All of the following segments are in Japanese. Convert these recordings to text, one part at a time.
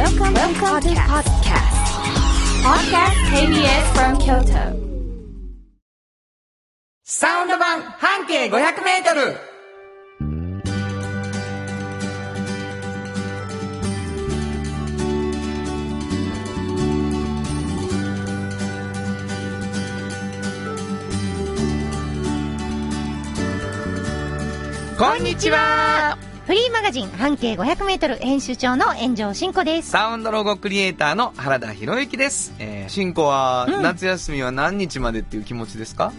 Welcome, Welcome to podcast. Podcast KBS from Kyoto. サウンド版半径500メートルこんにちはフリーマガジン半径500メートル編集長の炎上真子です。サウンドロゴクリエイターの原田博之です。えー、しんこは、うん夏休みは何日までっていう気持ちですか？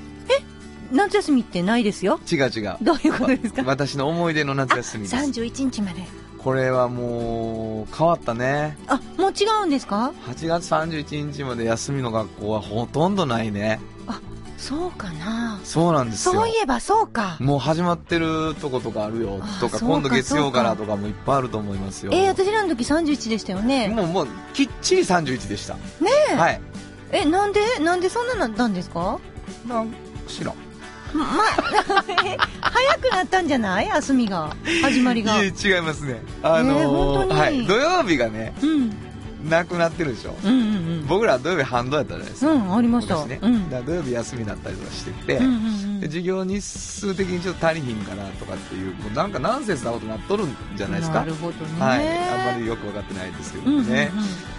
夏休みってないですよ。違う違う。どういうことですか？わ私の思い出の夏休みです。31日まで。これはもう、変わったね。あ、もう違うんですか？8月31日まで休みの学校はほとんどないね。そうかなそうなんですよ。そういえばそうか。もう始まってるとことかあるよとか、今度月曜からとかもいっぱいあると思いますよ。えー、私らの時31でしたよね。もう、もう、きっちり31でした。ねえ。はい。え、なんでなんでそんななったんですか？なん知らん。ま、え早くなったんじゃない？休みが。始まりが。いえ、違いますね。あのえー本当にはい。土曜日がね、うん。なくなってるでしょ？うんうん僕ら土曜日半ドやったじゃないですか。うん。うん、ありました。昔ね。うん。だ土曜日休みだったりとかしてて、うんうんうんで授業日数的にちょっと足りひんかなとかっていう、もうなんかナンセンスなことになっとるんじゃないですか。なるほどね。はい。あんまりよく分かってないですけどうんうんうんね。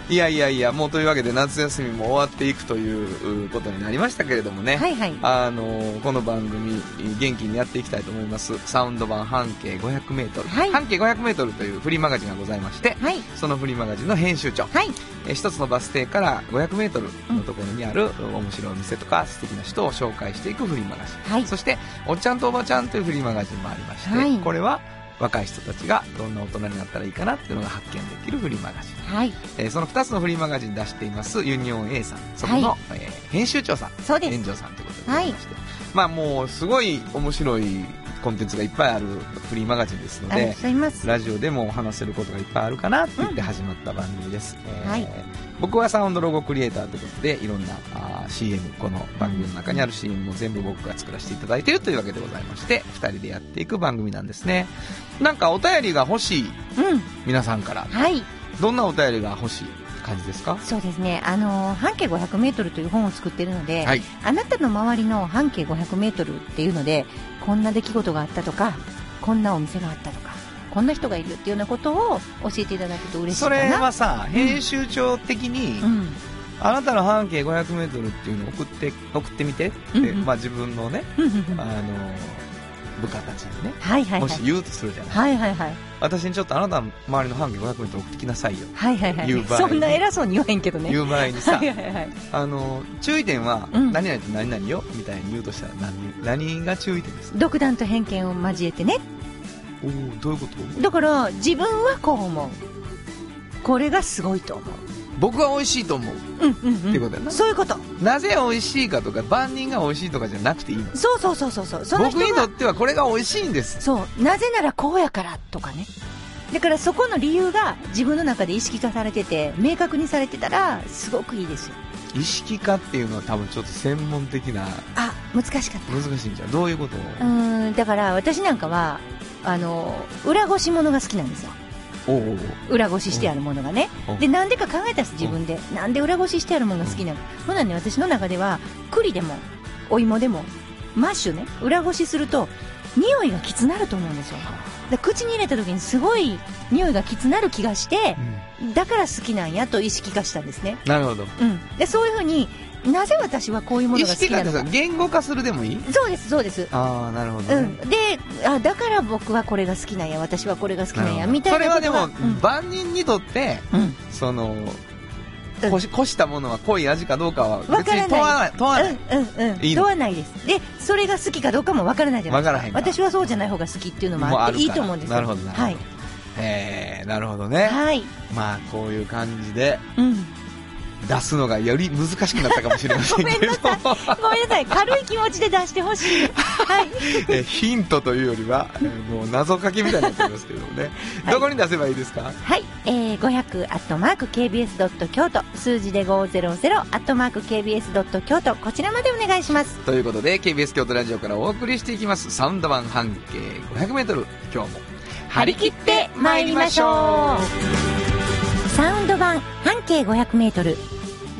いやいやいや、もうというわけで夏休みも終わっていくということになりましたけれどもね。はいはい。あのこの番組元気にやっていきたいと思いますサウンド版半径 500m、はい半径 500m というフリーマガジンがございましてはい。そのフリーマガジンの編集長はい。え一つのバス停から 500m のところにある面白いお店とか素敵な人を紹介していくフリーマガジン、はいそして「おっちゃんとおばちゃん」というフリーマガジンもありまして、はいこれは若い人たちがどんな大人になったらいいかなっていうのが発見できるフリーマガジン。はい。えーその2つのフリーマガジン出していますユニオン A さん。そこの、はえー編集長さん。そうです。炎上さんということでございまして、まあもうすごい面白いコンテンツがいっぱいあるフリーマガジンですので。ラジオでも話せることがいっぱいあるかなって言って始まった番組です、えーはい僕はサウンドロゴクリエイターということでいろんなあー CM この番組の中にある CM も全部僕が作らせていただいているというわけでございまして2人でやっていく番組なんですねなんかお便りが欲しいうん。皆さんからはい。どんなお便りが欲しい感じですか？そうですね。あのー半径500メートルという本を作ってるので、はいあなたの周りの半径500メートルっていうので、こんな出来事があったとか、こんなお店があったとか、こんな人がいるっていうようなことを教えていただくと嬉しいそかな。れはさ、編集長的に、うん。あなたの半径 500m っていうのを送って送ってみてって、うんうんまあ、自分のね、あの部下たちにね、はいはいはい。もし言うとするじゃない、はいはいはい。私にちょっとあなたの周りの半径 500m 送ってきなさいよ、はいはいはい。言う場合そんな偉そうに言わへんけどね。言う場合にさはいはいはい。あの注意点は、うん何々と何々よみたいに言うとしたら何何が注意点ですか？独断と偏見を交えてね。おおどういうこと？だから、自分はこう思う。これがすごいと思う。僕は美味しいと思ううんうんうん。ってことやなそういうこと。なぜ美味しいかとか万人が美味しいとかじゃなくていいのそうそうそうそうそう。僕にとってはこれが美味しいんですそう。なぜならこうやからとかね。だからそこの理由が自分の中で意識化されてて、明確にされてたら、すごくいいですよ。意識化っていうのは多分ちょっと専門的なあ、難しかっ難しいんじゃんどういうこと？うーん、だから私なんかは、あの、裏ごし物が好きなんですよ。裏ごししてあるものがねうん。で、なんでか考えたんです、自分で。なんで裏ごししてあるものが好きなの？ほなね、私の中では、栗でも、お芋でも、マッシュね、裏ごしすると、匂いがきつなると思うんですよ。で口に入れた時にすごい匂いがきつなる気がして、だから好きなんやと意識化したんですね。なるほどうん。で、そういうふうになぜ私はこういうもの意が好きなのか。言語化するでもいい？そうです、そうです。ああなるほどね、うん。で、あ、だから僕はこれが好きなんや、私はこれが好きなんや、みたいなそれはでも、うん万人にとってうん。そのうんこしこしたものは濃い味かどうかは別に問わない問わない、うんうんうん。い問わないです。で、それが好きかどうかもわからないじゃないですか。わからへんか私はそうじゃない方が好きっていうのもあっていいと思うんですよ。なるほどなるほどはい。えー、なるほどね、はい。まあこういう感じでうん。出すのがより難しくなったかもしれませんけれどごめんなごめんなさい。軽い気持ちで出してほしい。はい。えーヒントというよりは、えーもう謎かけみたいになってますけどもね、どこに出せばいいですか？はい。えー、500アットマーク KBS ドット京都、数字で500アットマーク KBS ドット京都、こちらまでお願いします。ということで KBS 京都ラジオからお送りしていきますサウンド版半径 500m 今日も張り切って参りましょうサウンド版半径500メートル。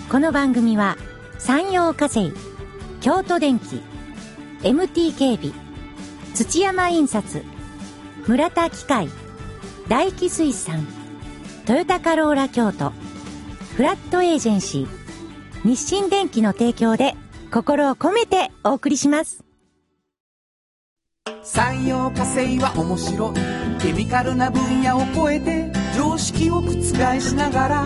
この番組は、山陽火星、京都電機、MT 警備、土山印刷、村田機械、大気水産、トヨタカローラ京都、フラットエージェンシー、日清電機の提供で心を込めてお送りします。産業化成は面白いケミカルな分野を超えて常識を覆しながら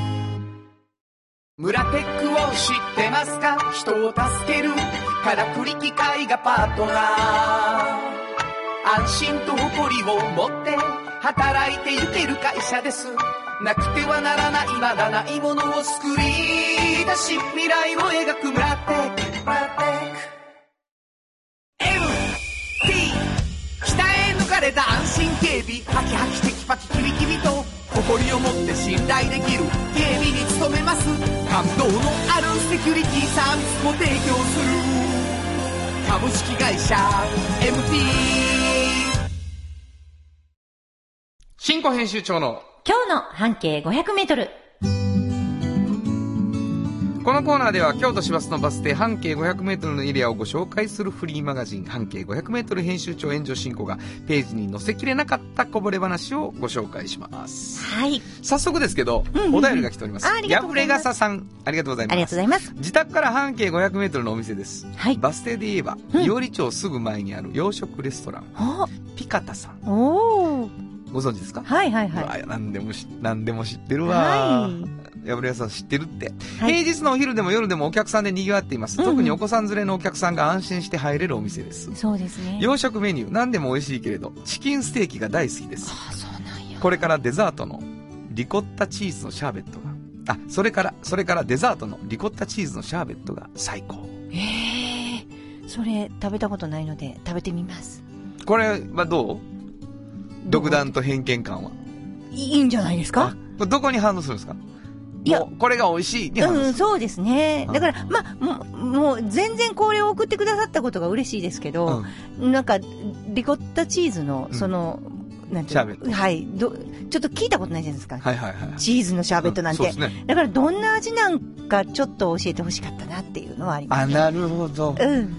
村テックを知ってますか？人を助けるからくり機械がパートナー。安心と誇りを持って働いてゆける会社です。なくてはならないまだないものを作り出し未来を描く村テック。村テック。MT 北へ抜かれた安心警備。ハキハキテキパキキビキビと。誇りを持って信頼できる。警備に努めます。感動のあるセキュリティサービスも提供する。株式会社 MT 新庫編集長の今日の半径500メートル。このコーナーでは京都市バスのバス停半径 500m のエリアをご紹介するフリーマガジン半径 500m 編集長炎上進行がページに載せきれなかったこぼれ話をご紹介します。はい。早速ですけど、うんうんうんお便りが来ております。あありがとうございますやぶれがささん、ありがとうございます。ありがとうございます。自宅から半径 500m のお店です。はい。バス停で言えば、うん伊織町すぐ前にある洋食レストラン、ピカタさん。おおご存知ですか？はいはいはい。何でもし、何でも知ってるわ。はい。やぶれがさん知ってるって。はい平日のお昼でも夜でもお客さんで賑わっています。うんうん特にお子さん連れのお客さんが安心して入れるお店です。そうですね。洋食メニュー、何でも美味しいけれど、チキンステーキが大好きです。あ、そうなんや。これからデザートのリコッタチーズのシャーベットが、あ、それから、それからデザートのリコッタチーズのシャーベットが最高。ええそれ食べたことないので食べてみます。これはどう？独断と偏見感は？いいんじゃないですあかどこに反応するんですか？いやこれが美味しいに反応する。うん、そうですね。だからう、んまあ、もう、もう全然これを送ってくださったことが嬉しいですけど、なんか、リコッタチーズの、うんその、なんていうの？シャーベットはい。ど、ちょっと聞いたことないじゃないですか。はいはいはい。チーズのシャーベットなんて。うんね。だから、どんな味なんかちょっと教えてほしかったなっていうのはあります、あ、ね。なるほど。うん。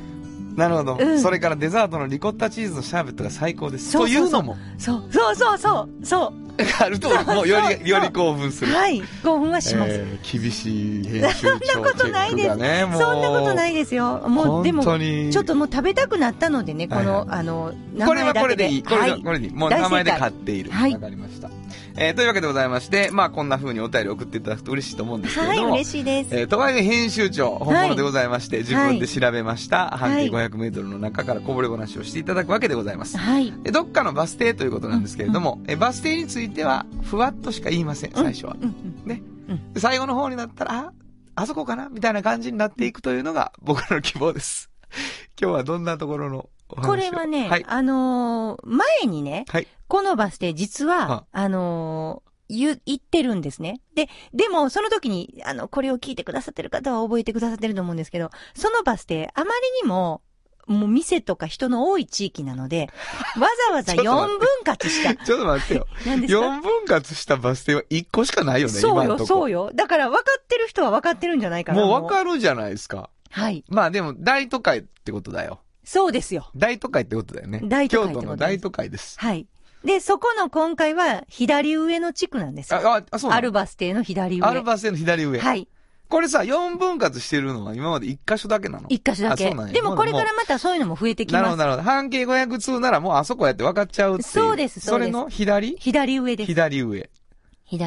なるほど、うんそれからデザートのリコッタチーズのシャーベットが最高です。そうそうそうというのも、そう、そうそうそう、そあると、もうより、より興奮すう。る。はい。興奮はします。えー厳しい編集長チそんなことないです。そんなことないですよ。もう、でも、ちょっともう食べたくなったのでね、この、はいあの、名これは前だけで。これでいい。これははい。これでいい。もう名前で買っている。わ、はいかりました。えーというわけでございまして、まあこんな風にお便り送っていただくと嬉しいと思うんですけはい、れども、嬉しいです。えーとはいえ編集長、本物でございまして、自分で調べました、はい半径500メートルの中からこぼれ話をしていただくわけでございます。はい。えどっかのバス停ということなんですけれども、えバス停については、ふわっとしか言いません、最初は。うんうん。ねうん。で最後の方になったら、あ、あそこかな？みたいな感じになっていくというのが僕の希望です。今日はどんなところのこれはね、はい。あのー前にね、はい。このバス停実は、はあのー言、言ってるんですね。で、でも、その時に、あの、これを聞いてくださってる方は覚えてくださってると思うんですけど、そのバス停、あまりにも、もう店とか人の多い地域なので、わざわざ4ちょっと待分割した。ちょっと待ってよ。何ですか？4分割したバス停は1個しかないよね、そうよ。そうよ。だから分かってる人は分かってるんじゃないかな。もうわかるじゃないですか。はい。まあでも、大都会ってことだよ。そうですよ。大都会ってことだよね。大都会京都の大都会です。はい。で、そこの今回は、左上の地区なんですよ。あ、あ、あそうアルバス停の左上。アルバス停の左上。はい。これさ、4分割してるのは今まで1箇所だけなの？一箇所だけ。あそうなんやでもこれからまたそういうのも増えてきなるほど、ます。なるほど。半径500通ならもうあそこやって分かっちゃうっていう。そうですそうですそれの左？左上です。左上。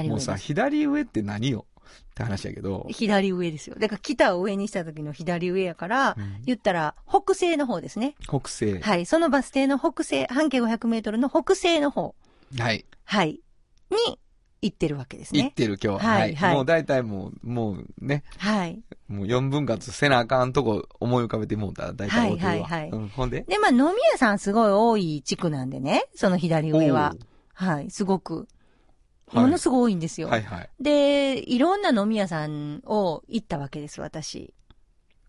もうさ、左上です。左上って何よ？って話やけど。左上ですよ。だから北を上にした時の左上やから、うん言ったら北西の方ですね。北西。はい。そのバス停の北西、半径500メートルの北西の方。はい。はい。に、行ってるわけですね。行ってる今日。はいはいもう大体もう、もうね、はい。もう4分割せなあかんとこ思い浮かべてもうたら大体大手は。はいはいはいうん、ほんで？で、まあ、飲み屋さんすごい多い地区なんでね、その左上は。はい、すごく、はいものすごい多いんですよ。はいはい。で、いろんな飲み屋さんを行ったわけです、私。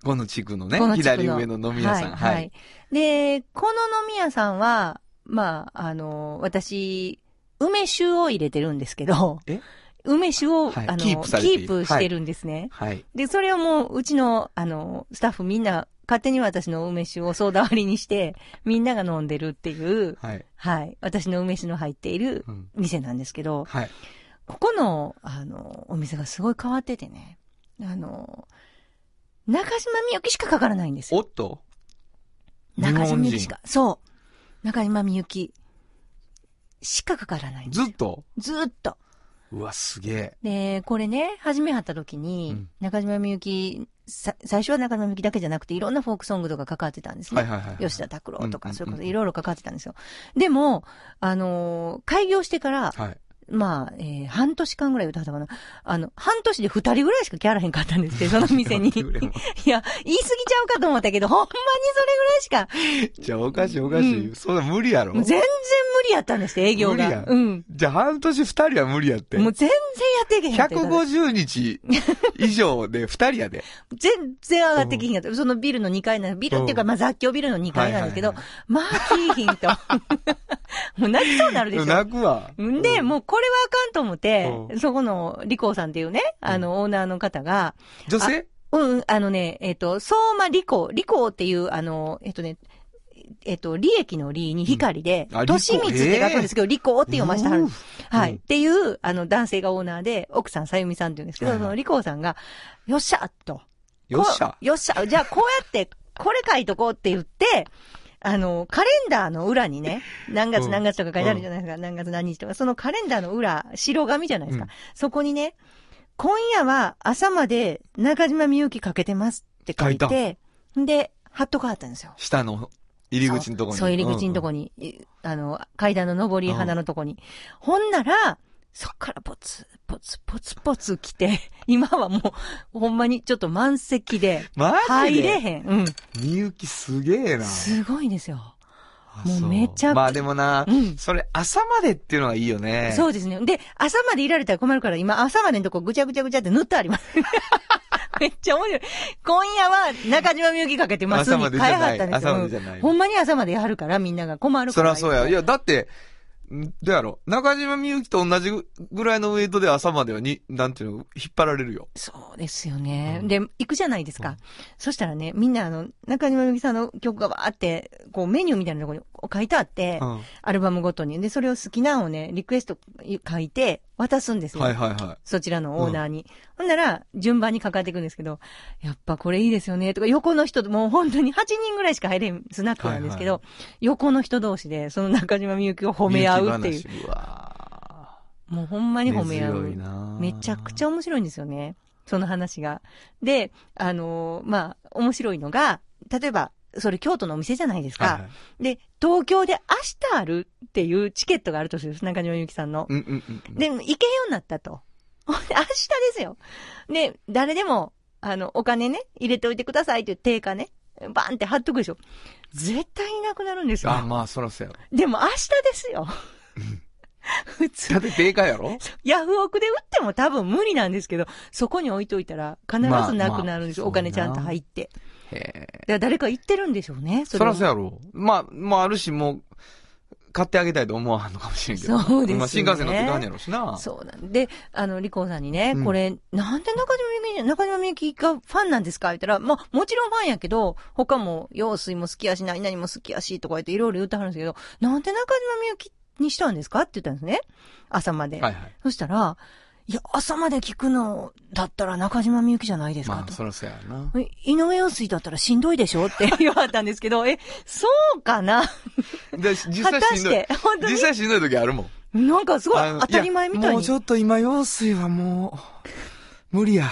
この地区のねこの、左上の飲み屋さん。はい。はい。で、この飲み屋さんは、まあ、あの、私、梅酒を入れてるんですけど、え？梅酒を、はいあの、キーキープしてるんですね。はい。で、それをもう、うちの、あの、スタッフみんな、勝手に私の梅酒をソーダ割りにして、みんなが飲んでるっていう、はい。はい。私の梅酒の入っているうん。店なんですけど、はい。ここの、あの、お店がすごい変わっててね、あの、中島みゆきしかかからないんですよ。おっと中島みゆきし日か。そう。中島みゆきしかかからないんですよずっと？ずーっと。うわ、すげえ。で、これね、始めはった時に、うん中島みゆき、さ最初は中島みゆきだけじゃなくて、いろんなフォークソングとかかかってたんですね。はいはいはい。吉田拓郎とか、うんうんうんそれこそいろいろかかってたんですよ。でも、あのー開業してから、はい。まあ、えー半年間ぐらい歌ったかな。あの、半年で二人ぐらいしかキャらへんかったんですけど、その店に。いや、言い過ぎちゃうかと思ったけど、ほんまにそれぐらいしか、じゃあおかしいおかしい。うそんな無理やろ全然無理やったんです営業が。無理やうん。じゃあ半年二人は無理やって。もう全然やっていけへんかった。150日以上で二人やで。全然上がってきひんかった。そのビルの2階なビルっていうか、うんまあ雑居ビルの2階なんですけど、はいまあ、きいひんと。もう泣きそうになるでしょ。泣くわ。んで、もうこれはあかんと思って、うん。そこの、リコーさんっていうね、あの、オーナーの方が、女性？うん、あのね、えっ、と、相馬リコ、リコっていう、あの、えっ、とね、えっ、と、利益の利に光で、うん。あリコとしみつって書くんですけど、リコって読ましてはる。はい。うん。っていう、あの、男性がオーナーで、奥さん、さゆみさんって言うんですけど、そのリコーさんが、よっしゃと。よっしゃ。よっしゃ。じゃあ、こうやって、これ書いとこうって言って、あの、カレンダーの裏にね、何月うん何月とか書いてあるじゃないですか。何月何日とか。そのカレンダーの裏、白紙じゃないですか。うんそこにね、今夜は朝まで中島みゆきかけてますって書い書て、で、貼っとかあったんですよ。下の入り口のとこに。そう、入り口のとこに、いあの、階段の上り花のとこに。ほんなら、そっからポツ、ポツ、ポツポツ来て、今はもう、ほんまにちょっと満席で、入れへん。うん。みゆきすげえな。すごいですよ。あもうそめちゃまあでもな、うんそれ朝までっていうのがいいよね。そうですね。で、朝までいられたら困るから、今朝までのとこぐちゃぐちゃぐちゃって塗ってあります。めっちゃ面白い。今夜は中島みゆきかけてます朝に変えはったんですよ。朝までじゃないうんほんまに朝までやるからみんなが困るから。そらそうや。いや、だって、んどうやろ？中島みゆきと同じぐらいのウェイトで朝まではに、なんていうの、引っ張られるよ。そうですよね。うんで、行くじゃないですか。うんそしたらね、みんなあの、中島みゆきさんの曲がわーって、こうメニューみたいなところに書いてあって、うん。アルバムごとに。で、それを好きなのをね、リクエスト書いて渡すんですよ。はいはいはい。そちらのオーナーに。ほんなら、順番にかかっていくんですけど、やっぱこれいいですよね、とか、横の人と、もう本当に8人ぐらいしか入れんスナックなんですけど、は横の人同士で、その中島みゆきを褒め合うっていう。うわもうほんまに褒め合うな。めちゃくちゃ面白いんですよね。その話が。で、あのーまあ、面白いのが、例えば、それ京都のお店じゃないですか。はいはいで、東京で明日あるっていうチケットがあるとするんです。中島みゆきさんの。うんうんうんうん。で、行けんようになったと。明日ですよ。で、誰でも、あの、お金ね、入れておいてくださいっていう定価ね、バンって貼っとくでしょ。絶対いなくなるんですよ。あ、まあ、そらそうやろ。でも明日ですよ。普通だ。って定価やろ？ヤフオクで売っても多分無理なんですけど、そこに置いといたら必ずなくなるんですよ。まあまあお金ちゃんと入って。へえ。誰か言ってるんでしょうね。そらそうや。やろ。まあ、まあ、あるし、もう、買ってあげたいと思わんのかもしれんけど。そうですねまあ、新幹線乗ってかんやろしな。そうなんで、あの、リコーさんにね、うんこれ、なんで中島みゆき、中島みゆきがファンなんですか？言ったら、まあ、もちろんファンやけど、他も、用水も好きやし、何々も好きやし、とか言っていろいろ言ってはるんですけど、なんで中島みゆきにしたんですか？って言ったんですね。朝まで。はいはい。そしたら、いや、朝まで聞くのだったら中島みゆきじゃないですかまあ、と。そらそうやな。え井上陽水だったらしんどいでしょ？って言われたんですけど、え、そうかな？で、実果際しんどいたして。、本当実に際しんどい時あるもん。なんかすごい当たり前みたいに。やもうちょっと今、用水はもう、無理や。っ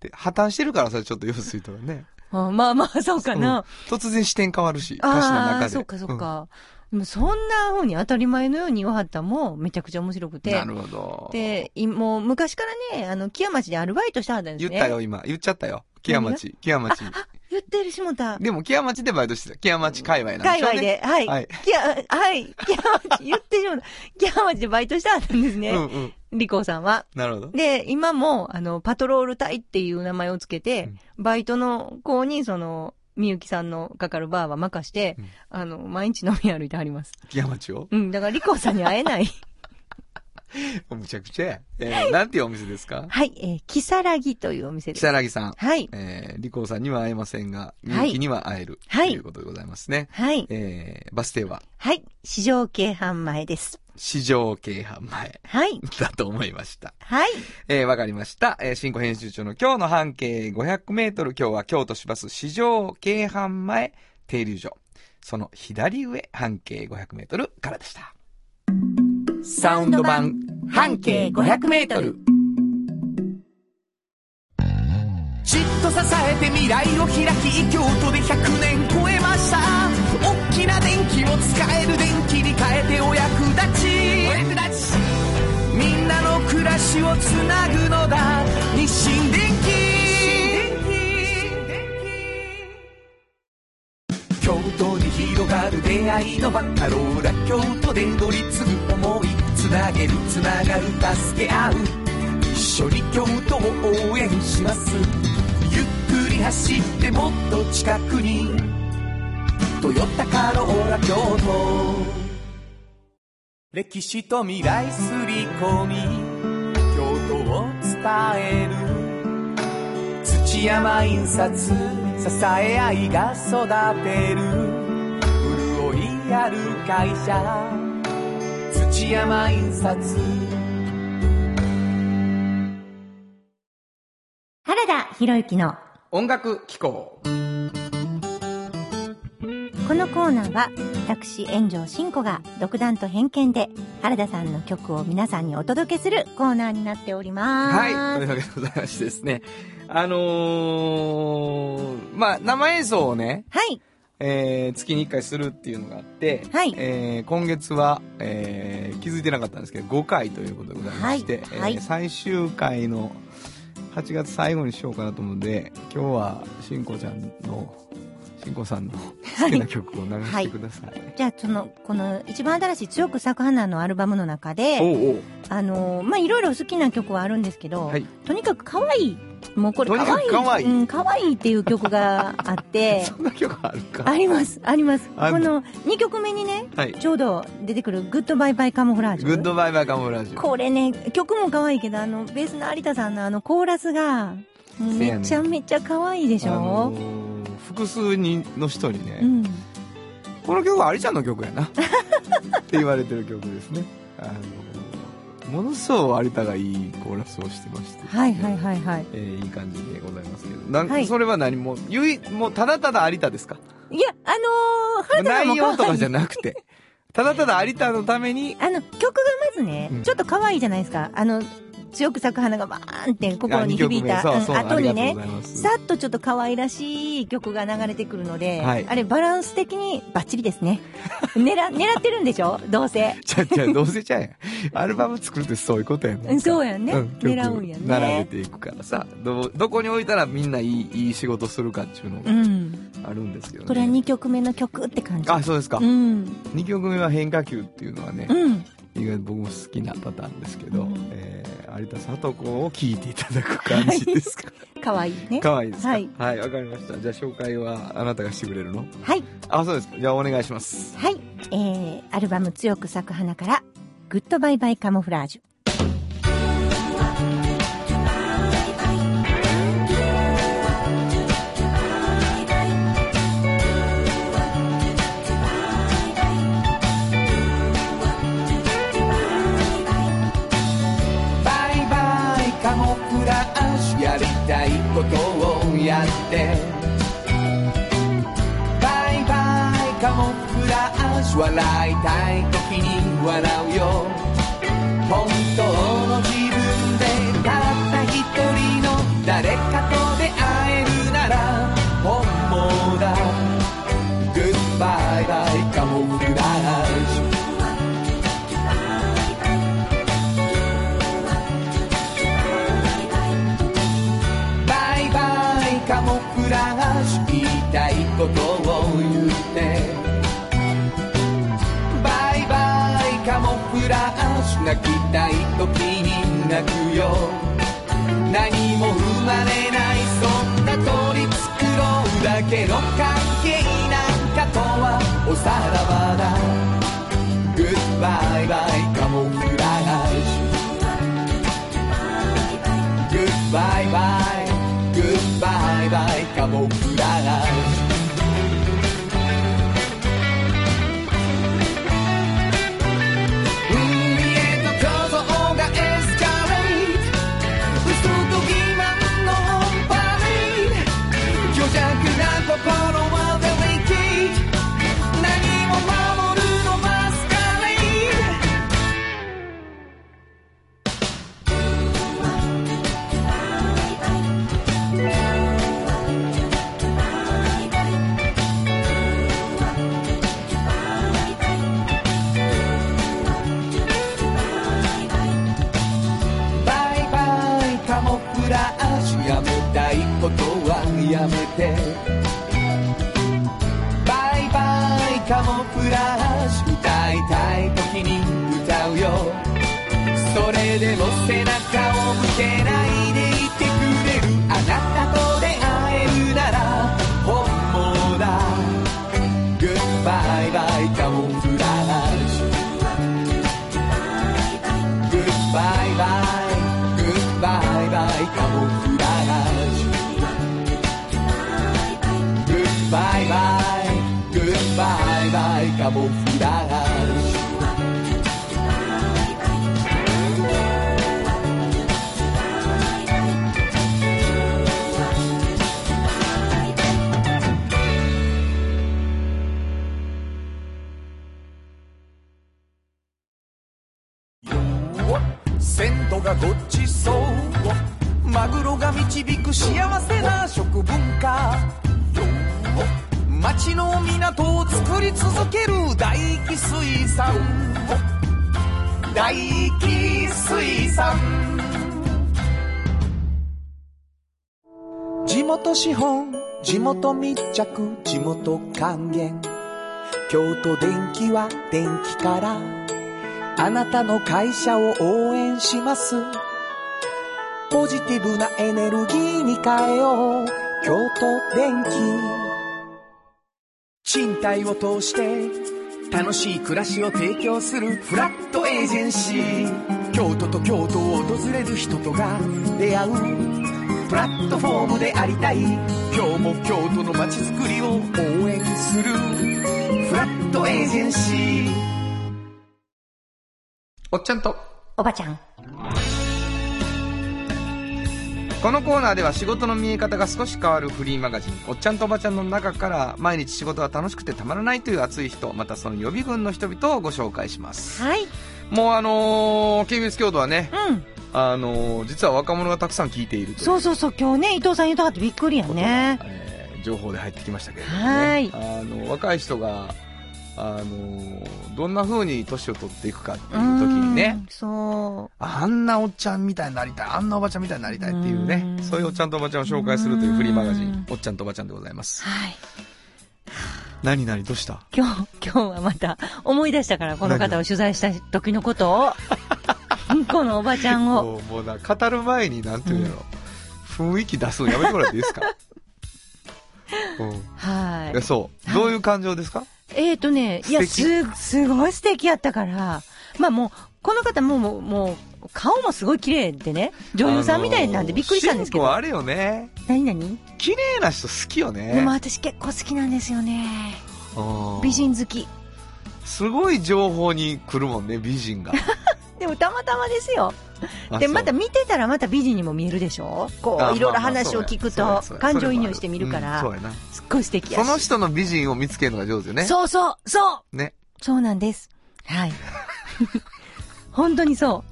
て、破綻してるからさ、ちょっと用水とかね。あまあまあ、そうかな。うん突然視点変わるし、歌詞のああ、中で。そうかそうか。でもそんな風に当たり前のように言わはったんもめちゃくちゃ面白くて。なるほど。で、いもう昔からね、あの、木屋町でアルバイトしてはったんですね。言ったよ、今。言っちゃったよ。木屋町。木屋町。言ってるしもた。でも、木屋町でバイトしてた。木屋町界隈なんでしょうね。海外で、はい。はい木屋、はい。木屋町、言ってしもた。木屋町でバイトしてはったんですね。うんうん。リコさんは。なるほど。で、今も、あの、パトロール隊っていう名前をつけて、バイトの子に、その、みゆきさんのかかるバーは任して、うんあの、毎日飲み歩いてはります。木屋町を？うん、だからリコさんに会えない。むちゃくちゃや。えー、なんていうお店ですか？はい、えー、キサラギというお店です。木更木さん。はい。えー、リコーさんには会えませんが、みはいゆきには会える。はいということでございますね。はい。えー、バス停は、はい。市場京阪前です。市場京阪前はい。だと思いました。はい。えー、わかりました。えー、新庫編集長の今日の半径500メートル、今日は京都市バス市場京阪前停留所。その左上半径500メートルからでした。サウンド版半径500メートル。じっと支えて未来を開き京都で100年超えました大きな電気を使える電気に変えてお役立ち。お役立ちみんなの暮らしをつなぐのだ。日清電気京都に広がる出会いのバカローラ京都で乗り継ぐ思い。つなげるつながる助け合う。一緒に京都を応援します。ゆっくり走ってもっと近くに「トヨタカローラ京都」歴史と未来すり込み京都を伝える。土山印刷支え合いが育てる。潤いある会社。土山印刷。原田博之の音楽機構。このコーナーは私炎上真子が独断と偏見で原田さんの曲を皆さんにお届けするコーナーになっております。はい。というわけでございましてですね。あのー、まあ、生演奏をね、はい。えー、月に1回するっていうのがあって、はいえー今月は、えー気づいてなかったんですけど、5回ということでございまして、はいはいえー最終回の8月最後にしようかなと思うので、今日は、しんこちゃんの、しんこさんの好きな曲を流してください。じゃあ、その、この一番新しい強く咲く花のアルバムの中で、おうおうあのーまあ、いろいろ好きな曲はあるんですけど、はい。とにかく可愛い。もうこれとにかく可愛いうん、可愛いっていう曲があって、そんな曲あるか。あります、あります。この2曲目にね、はい。ちょうど出てくるグッドバイバイカモフラージュ。グッドバイバイカモフラージュ。これね、曲も可愛いけど、あの、ベースの有田さんのあのコーラスが、めちゃめちゃ可愛いでしょ、あのー複数人の人にね、うん。この曲はアリちゃんの曲やな。って言われてる曲ですね。あのものすごい有田がいいコーラスをしてまして、はいはいはいはい。えーいい感じでございますけど。なんかはい。それは何もゆいもうただただ有田ですか？いや、あのー、内容とかじゃなくて。ただただ有田のためにあの、曲がまずね、うん。ちょっと可愛いじゃないですか。あの、強く咲く花がバーンって心に響いた、後にねさっとちょっと可愛らしい曲が流れてくるので、はい。あれバランス的にバッチリですね。狙、狙ってるんでしょ？どうせ。ちゃちゃどうせちゃうやん。アルバム作るってそういうことやねうんそうやんね。ん曲狙うんやね。並べていくからさ。どどこに置いたらみんないいいい仕事するかっていうのうがん。あるんですけどね、これは2曲目の曲って感じ。あそうですか、うん。2曲目は変化球っていうのはね、うん。意外と僕も好きなパターンですけど、うんえー有田聡子を聴いていただく感じですか？可愛いね。可愛いですか？はいはいわ、かりましたじゃあ紹介はあなたがしてくれるの？はい。あそうですかじゃあお願いしますはい。えー、アルバム強く咲く花から、グッドバイバイカモフラージュ。やって。バイバイカモフラージュ。笑いたい時に笑うよ。本当泣きたい時に泣くよ。何も生まれないそんな鳥作ろうだけの関係なんかとはおさらばだ。グッバイバイカモフラージュ Goodbye bye Goodbye bye カモフラージュことはやめて。バイバイカモフラージュ。歌いたい時に歌うよ。それでも背中を向けない。がごちそうマグロが導く幸せな食文化。町の港を作り続ける大気水産大気水産。地元資本地元密着地元還元。京都電気は電気から。あなたの会社を応援します。ポジティブなエネルギーに変えよう。京都電気。賃貸を通して楽しい暮らしを提供するフラットエージェンシー。京都と京都を訪れる人とが出会う。プラットフォームでありたい。今日も京都の街づくりを応援する。フラットエージェンシー。おっちゃんとおばちゃん。このコーナーでは仕事の見え方が少し変わるフリーマガジン「おっちゃんとおばちゃん」の中から毎日仕事が楽しくてたまらないという熱い人またその予備軍の人々をご紹介しますはい。もうあのー、KBS 京都はね、うん。あのー、実は若者がたくさん聞いているそうそうそう、今日ね、伊藤さん言うとはってびっくりやんね。えー情報で入ってきましたけれども、ね、はいあの若い人があのどんな風に年を取っていくかっていう時にねうん。そあんなおっちゃんみたいになりたいあんなおばちゃんみたいになりたいっていうねうんそういうおっちゃんとおばちゃんを紹介するというフリーマガジうんンおっちゃんとおばちゃんでございまう。すはい。何何どうした？今日、今日はまた思い出したから、この方を取材した時のことを。このおばちゃんを。もうもうな語る前になんていうんやろ、雰囲気出すのやめてもらっていいですか、うんはいえ。そうどういう感情ですか、えーとね、いや、素す、すごい素敵やったから、まあもう、この方ももう、もう、顔もすごい綺麗でね、女優さんみたいなんでびっくりしたんですけど。あのーシンコはあれよね何何？綺麗な人好きよねでも私結構好きなんですよね。うん美人好き。すごい情報に来るもんね美人が。でもたまたまですよ。あで、また見てたらまた美人にも見えるでしょ？こう、あいろいろ話を聞くと感情移入してみるからうすっごい素敵やし。その人の美人を見つけるのが上手よね。そうそう、そう。ね。そうなんです。はい。本当にそ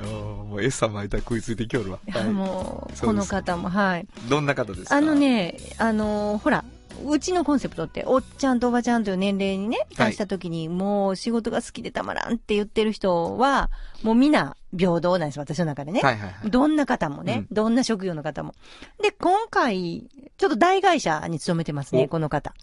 う。んもう餌巻いたら食いついてきおるわ、う。はい。もう、この方も、はい。どんな方ですか？あのね、あのーほら、うちのコンセプトって、おっちゃんとおばちゃんという年齢にね、はい達した時に、もう仕事が好きでたまらんって言ってる人は、もうみんな平等なんです、私の中でね。はいはいはいどんな方もね、どんな職業の方も。で、今回、ちょっと大会社に勤めてますね、おこの方。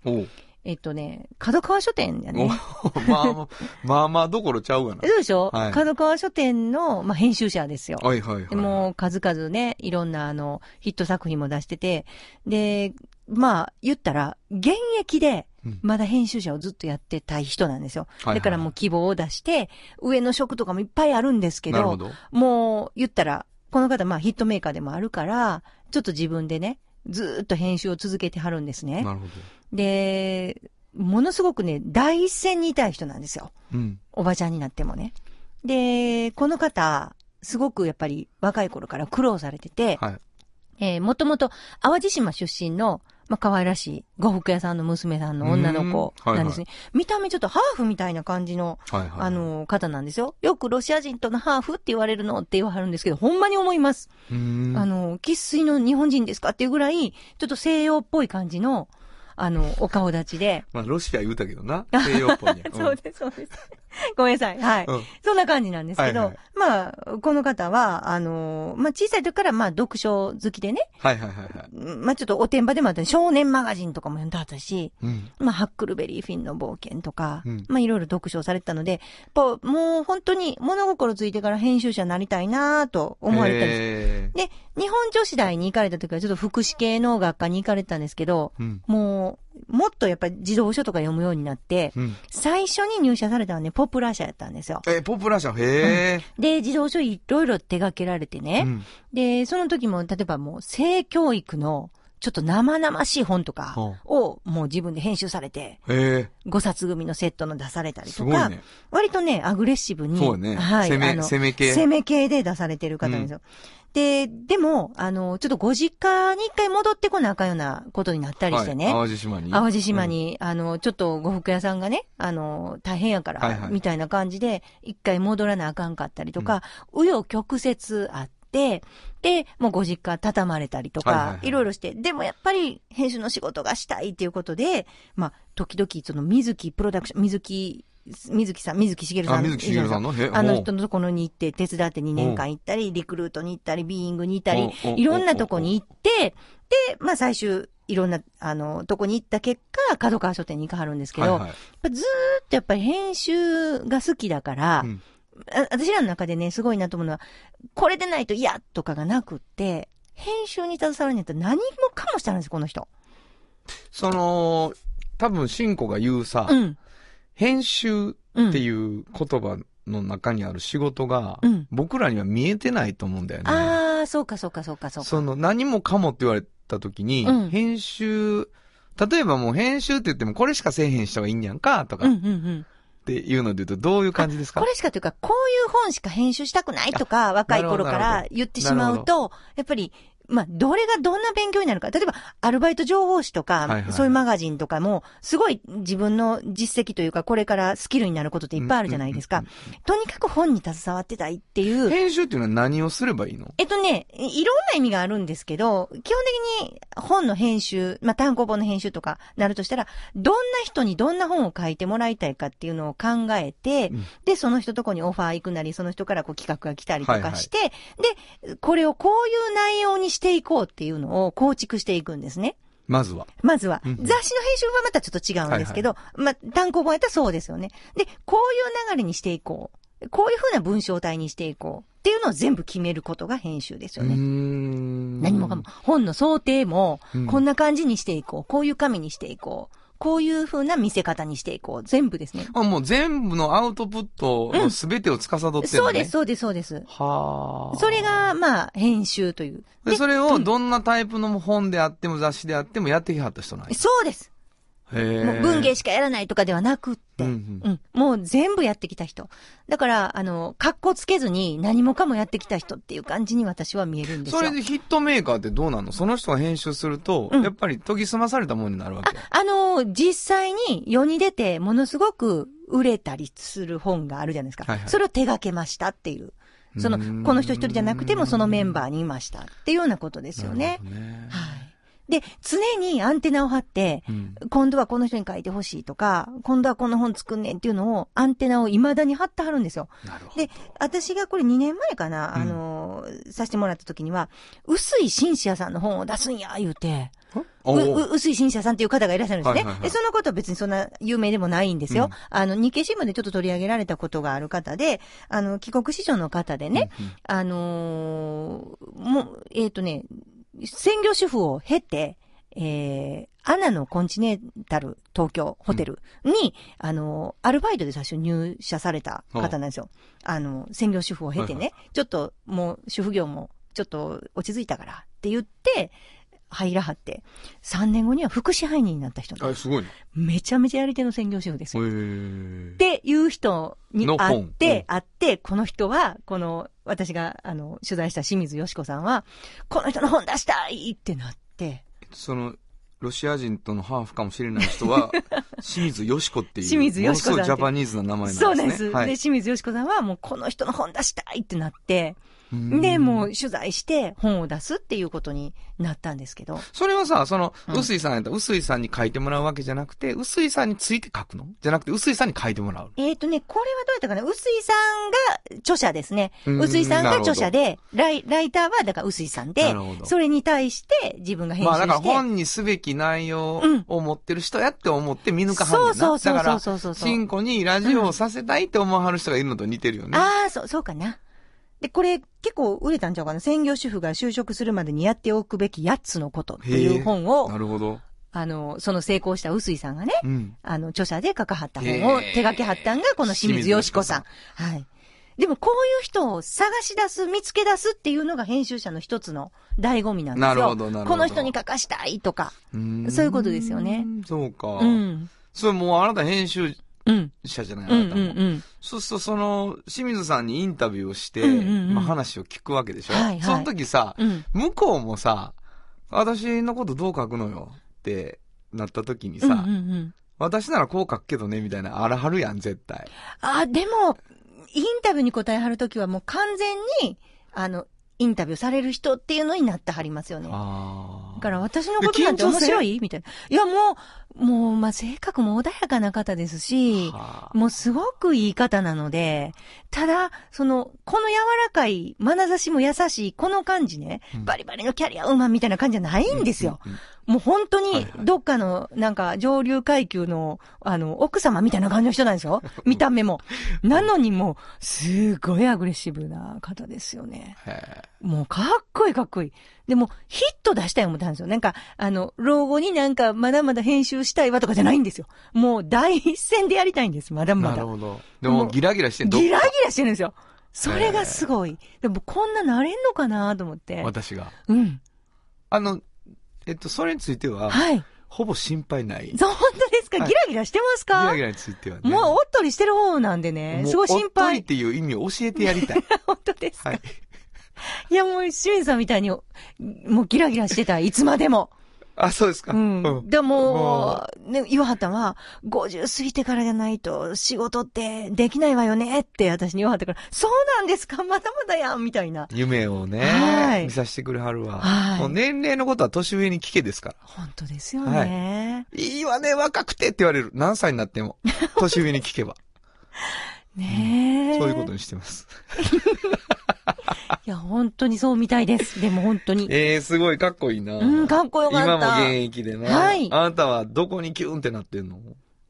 えっとね、角川書店やおね。まあまあ、まあまあどころちゃうがな。そうでしょ、はい角川書店の、まあ、編集者ですよ。はいはいはい。でもう数々ね、いろんなあの、ヒット作品も出してて、で、まあ、言ったら、現役でうん、まだ編集者をずっとやってたい人なんですよ。だからもう希望を出して、上の職とかもいっぱいあるんですけど、ど。もう言ったら、この方まあヒットメーカーでもあるから、ちょっと自分でね、ずーっと編集を続けてはるんですね。なるほど。で、ものすごくね、第一線にいたい人なんですよ。うん。おばちゃんになってもね。で、この方、すごくやっぱり若い頃から苦労されてて、はい。えーもともと淡路島出身の、まあ、可愛らしい呉服屋さんの娘さんの女の子なんですね。見た目ちょっとハーフみたいな感じの、はいはい。あ、の、方なんですよ。よくロシア人とのハーフって言われるのって言わはるんですけど、ほんまに思います。あの、生粋の日本人ですかっていうぐらい、ちょっと西洋っぽい感じの、あの、お顔立ちで。まあ、ロシア言うたけどな。西洋っぽいね。そうです、そうです。ごめんなさい。はい。うん。そんな感じなんですけど、はいはいまあ、この方は、あの、まあ、小さい時から、まあ、読書好きでね、はいはいはいはい。まあ、ちょっとおてんばでもあった少年マガジンとかも読んではったし、うん。まあ、ハックルベリーフィンの冒険とか、うんまあ、いろいろ読書をされてたので、やっぱもう本当に物心ついてから編集者になりたいなと思われてたんです。へで、日本女子大に行かれた時はちょっと福祉系の学科に行かれてたんですけど、ーうん。もう、もっとやっぱり児童書とか読むようになって、うん。最初に入社されたのはね、ポプラ社やったんですよ。え、ポプラ社、へえ。で、児童書いろいろ手掛けられてね、うん。で、その時も、例えばもう、性教育の、ちょっと生々しい本とかを、もう自分で編集されて、へえ。5冊組のセットの出されたりとか、ね。割とね、アグレッシブに、そうね。はい、攻め、あの攻め系。攻め系で出されてる方なんですよ。で、でも、あの、ちょっとご実家に一回戻ってこなあかんようなことになったりしてね。はい淡路島に。淡路島に、あの、ちょっと呉服屋さんがね、あの、大変やから、はいはいみたいな感じで、一回戻らなあかんかったりとか、紆余曲折あって、で、もうご実家畳まれたりとか、はいろいろして、でもやっぱり編集の仕事がしたいっていうことで、まあ、時々その水木プロダクション、水木、水木さん、水木しげるさん。あ、水木しげるさんの？へあの人のところに行って、手伝って2年間行ったり、リクルートに行ったり、ビーイングに行ったり、いろんなとこに行って、で、まあ最終、いろんな、あの、とこに行った結果、角川書店に行かはるんですけど、はいはい。ずーっとやっぱり編集が好きだから、うん。あ私らの中でね、すごいなと思うのは、これでないと嫌とかがなくって、編集に携わるんやったら何もかもしたんですよ、この人。その、多分、シンコが言うさ、うん。編集うん。っていう言葉の中にある仕事が、うん僕らには見えてないと思うんだよね。ああ、そうかそうかそうかそうか。その何もかもって言われた時に、うん編集、例えばもう編集って言ってもこれしかせえへん人がいいんやんかとかっうんうんうん。ていうので言うとどういう感じですか？これしかというか、こういう本しか編集したくないとか、若い頃から言ってしまうと、やっぱり、まあ、どれがどんな勉強になるか。例えば、アルバイト情報誌とか、はいはいそういうマガジンとかも、すごい自分の実績というか、これからスキルになることっていっぱいあるじゃないですか。うんとにかく本に携わってたいっていう。編集っていうのは何をすればいいの？えっとね、いいろんな意味があるんですけど、基本的に本の編集、まあ、単行本の編集とかなるとしたら、どんな人にどんな本を書いてもらいたいかっていうのを考えて、うんで、その人とこにオファー行くなり、その人からこう企画が来たりとかして、で、これをこういう内容にしていこうっていうのを構築していくんですね。まずは。まずは。うん雑誌の編集はまたちょっと違うんですけど、まあ、単行本やったらそうですよね。で、こういう流れにしていこう。こういう風な文章体にしていこう。っていうのを全部決めることが編集ですよね。ん何もかも。。本の想定もうん、こんな感じにしていこう。こういう紙にしていこう。こういう風な見せ方にしていこう。全部ですね。あもう全部のアウトプットの全てを司ってるのね、そうです、そうです、そうです。はあ。それが、まあ、編集という。で、それをどんなタイプの本であっても雑誌であってもやってきはった人なんや。そうです。もう文芸しかやらないとかではなくって。ううんうんん。もう全部やってきた人。だから、あの、格好つけずに何もかもやってきた人っていう感じに私は見えるんですよ。それでヒットメーカーってどうなの？その人が編集すると、うんやっぱり研ぎ澄まされたものになるわけ？あの、実際に世に出てものすごく売れたりする本があるじゃないですか。はいはいそれを手掛けましたっていう。そうのこの人一人じゃなくてもそのメンバーにいましたっていうようなことですよね。ねはい。で、常にアンテナを張って、うん。今度はこの人に書いてほしいとか、今度はこの本作んねんっていうのを、アンテナを未だに張ってはるんですよ。で、私がこれ2年前かな、うん。あのーさせてもらった時には、薄井紳士屋さんの本を出すんや、言うて、薄井紳士屋さんっていう方がいらっしゃるんですね。はいはいはいで、そのことは別にそんな有名でもないんですよ。うん。あの、日経新聞でちょっと取り上げられたことがある方で、あの、帰国子女の方でね、うんうん。あのーもう、えっ、とね、専業主婦を経て、えー、アナのコンチネンタル東京ホテルに、あのーアルバイトで最初入社された方なんですよ。あの、専業主婦を経てね、はい。ちょっともう主婦業もちょっと落ち着いたからって言って、入らはって、3年後には副支配人になった人であ、すごいね。めちゃめちゃやり手の専業主婦ですよっていう人に会って、うん会って、この人は、この、私が、あの、取材した清水よしこさんは、この人の本出したいってなって、その、ロシア人とのハーフかもしれない人は、清水よしこっていう。清水よしこさんってものすごいジャパニーズな名前なんですね。そうです。はいで、清水よしこさんは、もうこの人の本出したいってなって、うんで、もう取材して本を出すっていうことになったんですけど、それはさ、その、うん臼井さんやったら、臼井さんに書いてもらうわけじゃなくて、臼井さんについて書くの？じゃなくて、臼井さんに書いてもらう。えっ、とね、これはどうやったかな？臼井さんが著者ですね。うん臼井さんが著者で、ライライターはだから臼井さんでそれに対して自分が編集して。まあだから本にすべき内容うんを持ってる人やって思って見抜かはんねんな。そうそうそうだから、そうそうそうチンコにラジオをさせたいって思わはる人がいるのと似てるよね。ああ、そう、そうかな。で、これ結構売れたんちゃうかな？専業主婦が就職するまでにやっておくべき8つのことっていう本をな、るほど。あの、その成功した臼井さんがね、うん。あの、著者で書かはった本を手掛けはったんがこの清水よしこさん。はい。でもこういう人を探し出す、見つけ出すっていうのが編集者の一つの醍醐味なんですよ。なるほどなるほどこの人に書かしたいとか。そういうことですよね。そうか。うん。それもうあなた編集うん。者じゃない、うんあなたも。そうすると、その、清水さんにインタビューをして、まあ話を聞くわけでしょ、はいはいその時さ、うん。向こうもさ、私のことどう書くのよってなった時にさ。私ならこう書くけどね、みたいな、あらはるやん、絶対。あ、でも、インタビューに答えはるときはもう完全に、あの、インタビューされる人っていうのになってはりますよね。あだから私のことなんて面白い？みたいな。いや、もう、もう、まあ、性格も穏やかな方ですし、はあもうすごくいい方なので、ただ、その、この柔らかい、眼差しも優しい、この感じね、うんバリバリのキャリアウーマンみたいな感じじゃないんですよ。うんうんもう本当にどっかの、なんか、上流階級の、あの、奥様みたいな感じの人なんですよ。見た目も。なのにもう、すごいアグレッシブな方ですよね。へもう、かっこいいかっこいい。でも、ヒット出したい思ったんですよ。なんか、あの、老後になんか、まだまだ編集したいわとかじゃないんですよ。もう、第一線でやりたいんです。まだえまだ。なるほど。でも、ギラギラしてギラギラしてるんですよ。それがすごい。でも、こんななれんのかなと思って。私が。うん。あの、えっと、それについては、はい。ほぼ心配ない。ギそう本当ですか、はいギラギラしてますか？ラギラについてはね。もう、おっとりしてる方なんでね。すごい心おっとりっ配。ていう意味を教えてやりたい。本当ですか、はいい、。や、もう、清水さんみたいに、もうギラギラしてたい。いつまでも。あ、そうですか。うん。でもも、ね、岩畑は、50過ぎてからじゃないと仕事ってできないわよねって私に岩畑から、そうなんですか？まだまだやんみたいな。夢をね、はい見させてくれはるわ。はいもう年齢のことは年上に聞けですから。本当ですよね。いいわね、若くてって言われる。何歳になっても。年上に聞けば。ねえ。そういうことにしてます。いや、本当にそうみたいです。でも本当に。えー、すごいかっこいいな。うん、かっこよかった。今も現役でな。はいあなたはどこにキュンってなってんの？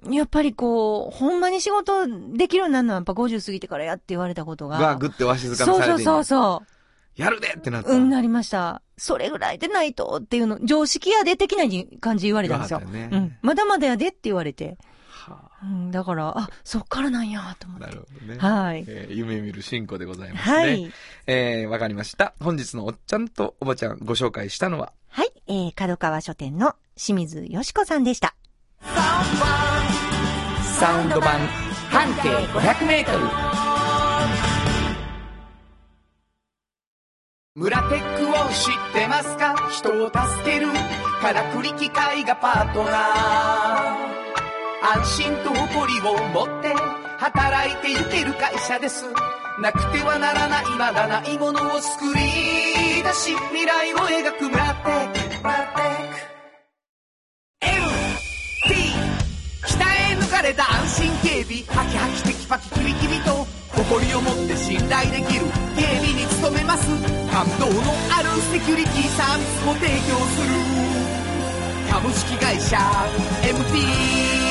やっぱりこう、ほんまに仕事できるようになるのはやっぱ50過ぎてからやって言われたことが。がぐってわしづかみそうそうされてんのそうそやるでってなっう。た。うん、なりました。それぐらいでないとっていうの、常識やで的な感じ言われたんですよ。ねうん。まだまだやでって言われて。はうん、だから、あ、そっからなんやと思ってあな。るほどね。はいえー夢見る進行でございますね。はい。えー、わかりました。本日のおっちゃんとおばちゃんご紹介したのは、はい。えー、角川書店の清水よしこさんでした。サウンド版半径500メートル。村テックを知ってますか？人を助けるからくり機械がパートナー安心と誇りを持って働いてゆける会社です。なくてはならないまだないものを作り出し未来を描く村テックラテック MT 北へ抜かれた安心警備。ハキハキテキパキキビキビと。誇りを持って信頼できる。警備に努めます。感動のあるセキュリティサービスも提供する。株式会社 MT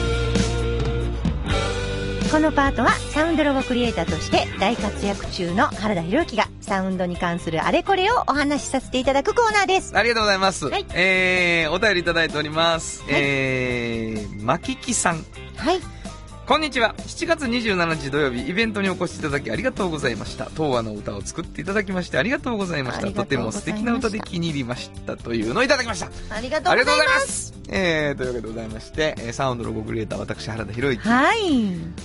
このパートはサウンドロゴクリエイターとして大活躍中の原田博之がサウンドに関するあれこれをお話しさせていただくコーナーです。ありがとうございます。はいえー、お便りいただいております。えー、まききさん。はい。こんにちは。7月27日土曜日、イベントにお越しいただきありがとうございました。東和の歌を作っていただきましてありがとうございました。とても素敵な歌で気に入りました。というのをいただきました。ありがとうございございま。ますす。えー、というわけでございまして、えーサウンドロゴクリエイター私原田博之。はい。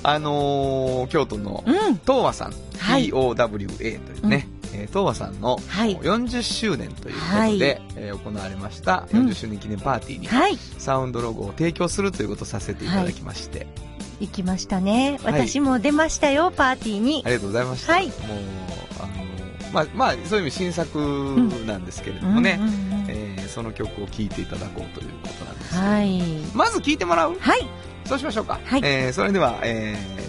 あのー、京都のうん。東和さん、はい TOWA というね、えー東和さんのはい40周年ということで、はいえー行われましたうん40周年記念パーティーにはい。サウンドロゴを提供するということをさせていただきまして、行きましたね。はい私も出ましたよ、パーティーにあ。りがとうございました。はいもう、あのーまあ、まあ、そういう意味新作なんですけれどもね、その曲を聴いていただこうということなんですけど、はい。まず聴いてもらう？はい。そうしましょうか。はいえーそれでは、えー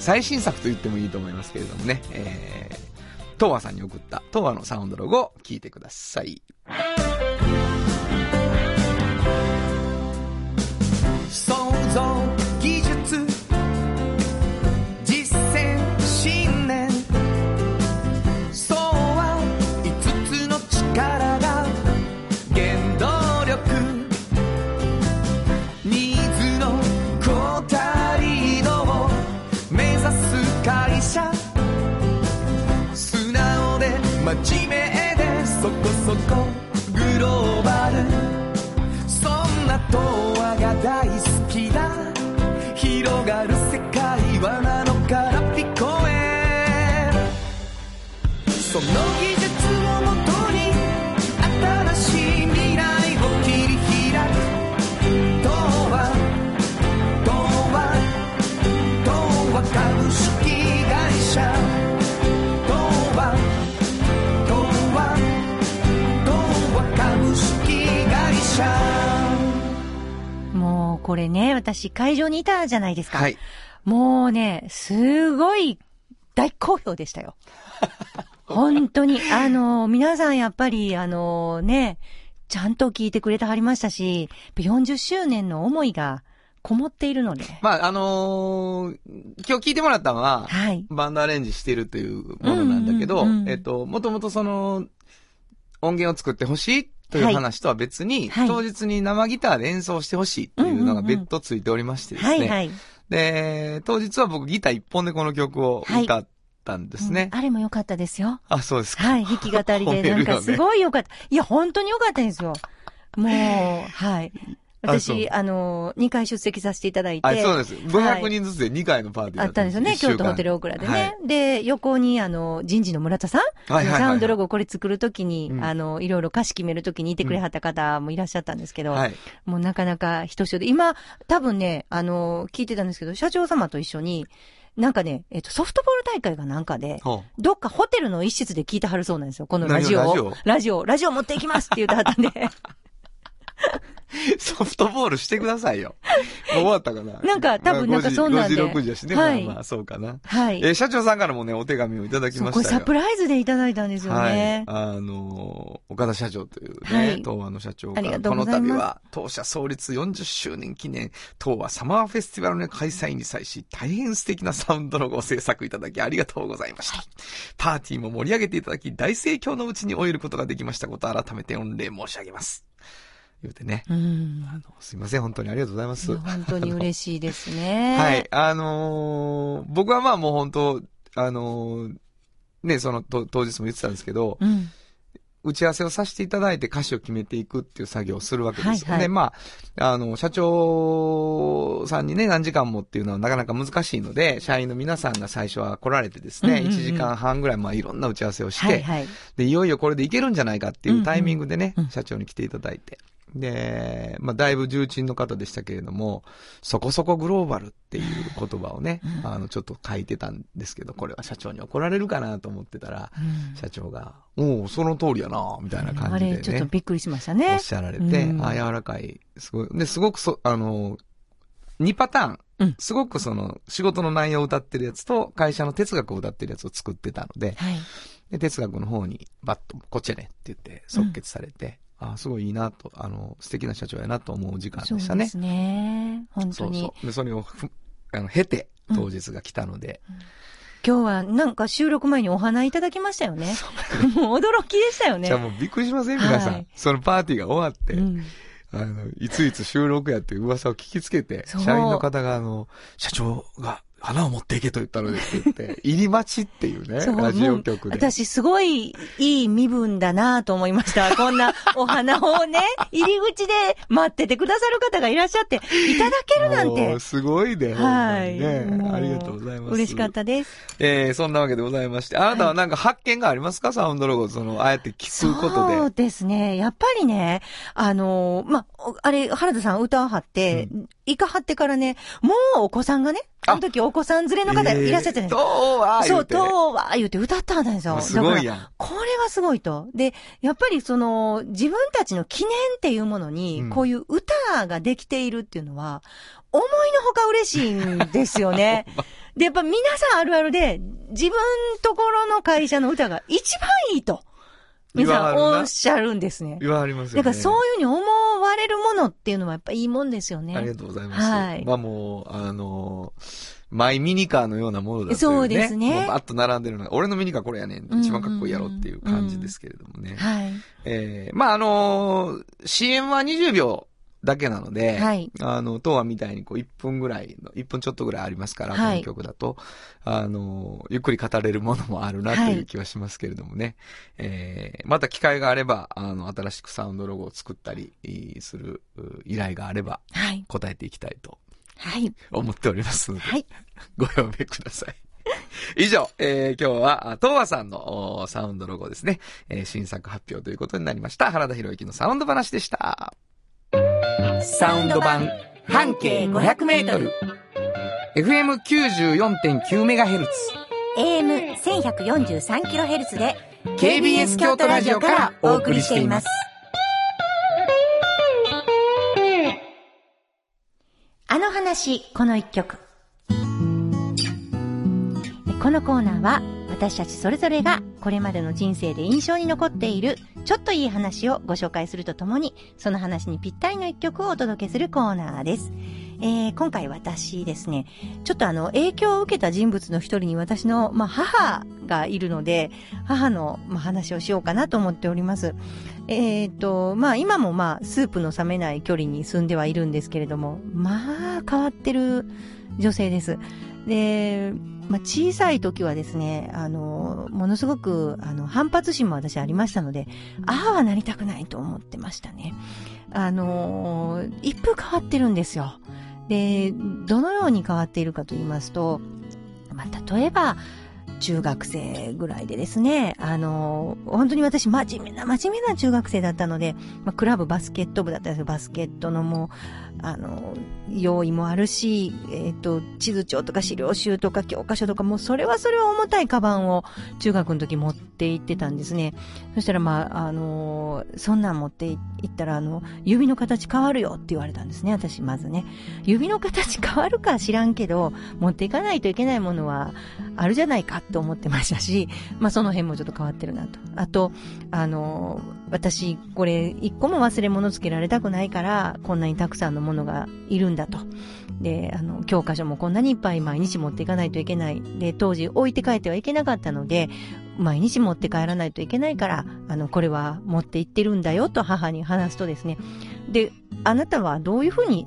最新作と言ってもいいと思いますけれどもね、えー、東和さんに送った東和のサウンドロゴを聞いてください。想像その技術をもとに新しい未来を切り開く童話童話童話株式会社童話童話童話株式会社もう、これね、私会場にいたじゃないですか。はい。もうね、すごい大好評でしたよ。本当に。あの、皆さんやっぱり、あのね、ちゃんと聞いてくれてはりましたし、40周年の思いがこもっているので。まあ、あのー今日聞いてもらったのは、はい。バンドアレンジしてるというものなんだけど、うんうんうんえっと、もともとその、音源を作ってほしいというはい話とは別に、はい当日に生ギターで演奏してほしいというのが別途ついておりましてですね。はいはい。で、当日は僕ギター一本でこの曲を歌ったんですね。うんあれも良かったですよ。あ、そうですか。はい。弾き語りで、なんかすごい良かった。いや、本当に良かったですよ。もう、はい。私、あの、2回出席させていただいて。あ、そうです。500人ずつで2回のパーティーだあったんですよね、京都ホテルオークラでね。で、横に、あの、人事の村田さん、はいはいはいはいサウンドロゴこれ作るときに、うんあの、いろいろ歌詞決めるときにいてくれはった方もいらっしゃったんですけど、はい。もうなかなか人一で、今、多分ね、あの、聞いてたんですけど、社長様と一緒に、なんかね、えっと、ソフトボール大会がなんかで、ほどっかホテルの一室で聞いてはるそうなんですよ、このラジオを。何をラジオ？ラジオ、ラジオ持っていきますって言ってはったんで。う ソフトボールしてくださいよ。終わったかな？なんか多分なんかそんなんで5時、6時やしね。はいまあまあ、そうかな。はい。えー社長さんからもね、お手紙をいただきましたよ。サプライズでいただいたんですよね。はい。あのー岡田社長というね、はい東和の社長が、この度は、当社創立40周年記念、東和サマーフェスティバルの開催に際し、大変素敵なサウンドロゴを制作いただきありがとうございました。パーティーも盛り上げていただき、大盛況のうちに終えることができましたこと、改めて御礼申し上げます。言うてね。うん。あの、すいません、本当にありがとうございます。本当に 嬉しいですね。はい。。あのー僕はまあもう本当、あのーね、そのと当日も言ってたんですけど、うん。打ち合わせをさせていただいて歌詞を決めていくっていう作業をするわけですよ。はいはいで、まあ、あの、社長さんにね、何時間もっていうのはなかなか難しいので、社員の皆さんが最初は来られてですね、うんうんうん1時間半ぐらい、まあ、いろんな打ち合わせをして、はいはい。で、いよいよこれでいけるんじゃないかっていうタイミングでね、うんうん社長に来ていただいて。で、まあ、だいぶ重鎮の方でしたけれども、そこそこグローバルっていう言葉をね、うん。あの、ちょっと書いてたんですけど、これは社長に怒られるかなと思ってたら、うん。社長が、おおその通りやな、みたいな感じであれ、ちょっとね、びっくりしましたおねっ。しゃられて、うん。あ、柔らかい、すごい、で、すごくそ、あの、2パターン、うん。すごくその、仕事の内容を歌ってるやつと、会社の哲学を歌ってるやつを作ってたので、はい。で、哲学の方に、バッと、こっちやねって言って、即決されて、あすごいいいなと、あの、素敵な社長やなと思う時間でしたね。そうですね。本当に。そうそう。で、それをふ、あの、経て、当日が来たので、今日はなんか収録前にお花いただきましたよね。もう驚きでしたよね。じゃあもうびっくりしません皆さん。はいそのパーティーが終わって、うんあの、いついつ収録やって噂を聞きつけて、社員の方があの、社長が花を持っていけと言ったのでって言って、入り待ちっていうね、そうラジオ局で。私すごいいい身分だなと思いました。こんなお花をね、入り口で待っててくださる方がいらっしゃって、いただけるなんもてう。すごいね。はい。ねありがとうございます。嬉しかったです。えー、そんなわけでございまして、あなたはなんか発見がありますか、サウンドロゴ、その、ああやって聞くことで。そうですね。やっぱりね、あのーま、おあれ、原田さん歌を張って、イカ張ってからね、もうお子さんがね、あの時お子さん連れの方いらっしゃってねえー、どうはそう、とは言って歌ったんですよ。すごいやん。これはすごいと。で、やっぱりその、自分たちの記念っていうものに、うんこういう歌ができているっていうのは、思いのほか嬉しいんですよね。で、やっぱ皆さんあるあるで、自分ところの会社の歌が一番いいと。皆さんおっしゃるんですね。言われますよね。だからそういうふうに思われるものっていうのはやっぱいいもんですよね。ありがとうございます。はいまあもう、あのーマイミニカーのようなものだというね。そうですねバッと並んでるのが、俺のミニカーこれやねん。うん一番かっこいいやろっていう感じですけれどもね。はい。えー、まああのー CM は20秒だけなので、はい。あの、当はみたいにこう1分ぐらいの、1分ちょっとぐらいありますから、はいこの曲だと、あの、ゆっくり語れるものもあるなとはいいう気はしますけれどもね。えー、また機会があれば、あの、新しくサウンドロゴを作ったりするう依頼があれば、はい。答えていきたいとはい。思っておりますので、はい。ご用命ください。以上、えー、今日は、あ東和さんのおサウンドロゴですね、えー新作発表ということになりました。原田博之のサウンド話でした。サウンド版半径500メートル。FM94.9 メガヘルツ。AM1143kHz で KBS 京都ラジオからお送りしています。あの話、この一曲。このコーナーは私たちそれぞれがこれまでの人生で印象に残っているちょっといい話をご紹介するとともにその話にぴったりの一曲をお届けするコーナーです。えー今回私ですね、ちょっとあの影響を受けた人物の一人に私の、まあ、母がいるので、母の、まあ、話をしようかなと思っております。えっ、と、まあ今もまあスープの冷めない距離に住んではいるんですけれども、まあ変わってる女性です。で、まあ小さい時はですね、あの、ものすごくあの反発心も私ありましたので、ああはなりたくないと思ってましたね。あの、一風変わってるんですよ。で、どのように変わっているかと言いますと、まあ例えば、中学生ぐらいでですね、あの、本当に私真面目な、真面目な中学生だったので、まあ、クラブバスケット部だったんですよ。バスケットのもう、あの、用意もあるし、えっ、と、地図帳とか資料集とか教科書とか、もうそれはそれは重たいカバンを中学の時持って行ってたんですね。そしたら、まあ、あの、そんなん持って行ったら、あの、指の形変わるよって言われたんですね、私、まずね。指の形変わるか知らんけど、持っていかないといけないものはあるじゃないかと思ってましたし、まあその辺もちょっと変わってるなと。あと、あの、私、これ、一個も忘れ物つけられたくないから、こんなにたくさんのものがいるんだと。で、あの、教科書もこんなにいっぱい毎日持っていかないといけない。で、当時置いて帰ってはいけなかったので、毎日持って帰らないといけないから、あの、これは持って行ってるんだよと母に話すとですね、で、あなたはどういうふうに、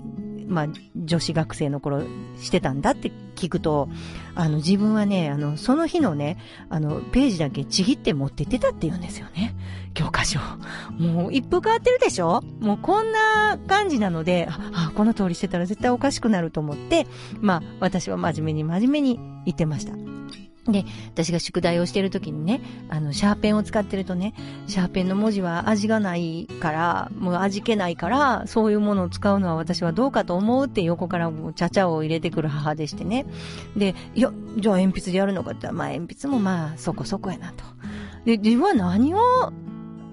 まあ、女子学生の頃してたんだって聞くと、あの、自分はね、あの、その日のね、あの、ページだけちぎって持って行ってたって言うんですよね。教科書。もう一風変わってるでしょ？もうこんな感じなので、あ、あこの通りしてたら絶対おかしくなると思って、まあ、私は真面目に真面目に言ってました。で、私が宿題をしてる時にね、あの、シャーペンを使ってるとね、シャーペンの文字は味がないから、もう味気ないから、そういうものを使うのは私はどうかと思うって横からもうちゃちゃを入れてくる母でしてね。で、いや、じゃあ鉛筆でやるのかって言ったら、まあ鉛筆もまあそこそこやなと。で、自分は何を、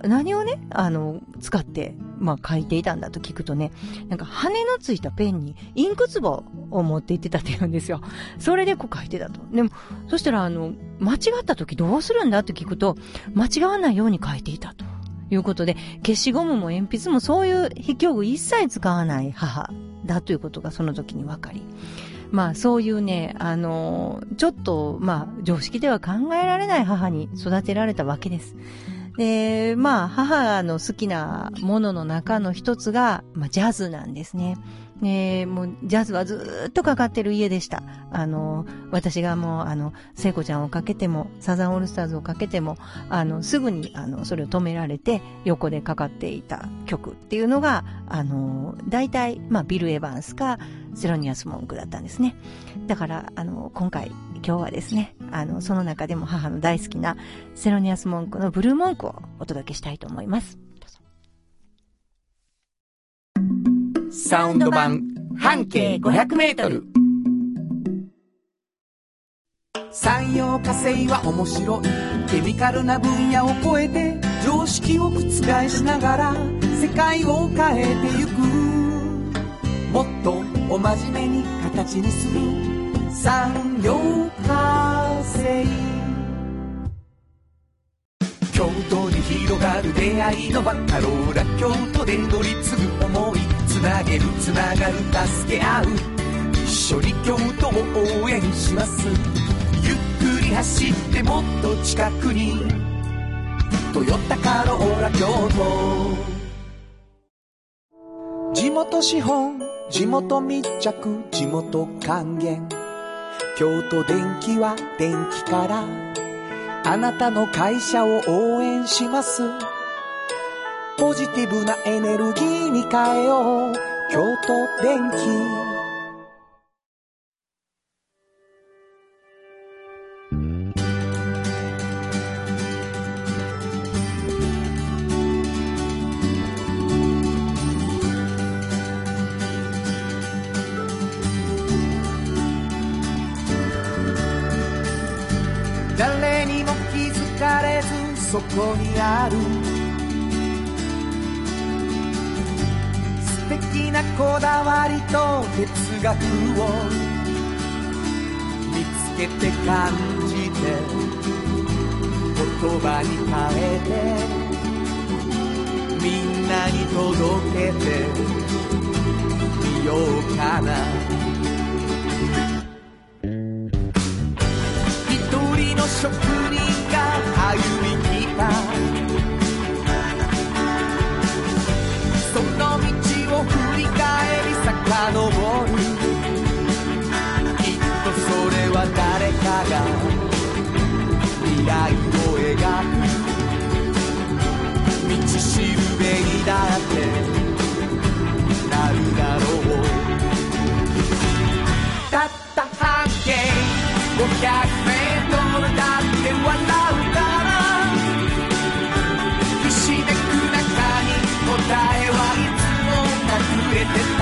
何をね、あの、使って、まあ書いていたんだと聞くとね、なんか羽のついたペンにインク壺を持って行ってたって言うんですよ。それでこう書いてたと。でも、そしたら、あの、間違った時どうするんだって聞くと、間違わないように書いていたと。いうことで、消しゴムも鉛筆もそういう筆記具一切使わない母だということがその時に分かり。まあそういうね、あのちょっと、まあ常識では考えられない母に育てられたわけです。で、まあ母の好きなものの中の一つが、まあジャズなんですね。ねもう、ジャズはずっとかかってる家でした。あの、私がもう、あの、聖子ちゃんをかけても、サザンオールスターズをかけても、あの、すぐに、あの、それを止められて、横でかかっていた曲っていうのが、あの、大体、まあ、ビル・エヴァンスか、セロニアス・モンクだったんですね。だから、あの、今回、今日はですね、あの、その中でも母の大好きな、セロニアス・モンクのブルーモンクをお届けしたいと思います。サウンド版半径500メートル産業化成は面白いケミカルな分野を超えて常識を覆しながら世界を変えてゆくもっとお真面目に形にする産業化成京都に広がる出会いのバカローラ京都で乗り継ぐ思いつなげるつながる助け合う一緒に京都を応援しますゆっくり走ってもっと近くに「トヨタカローラ京都」地元資本地元密着地元還元。京都電気は電気からあなたの会社を応援します。ポジティブなエネルギーに変えよう。京都電気。わりと哲学を見つけて感じて言葉に変えてみんなに届けてみようかな。一人の職ってなるだろう。たった半径500メートルだって笑うからひしめく中に答えはいつも隠れてた。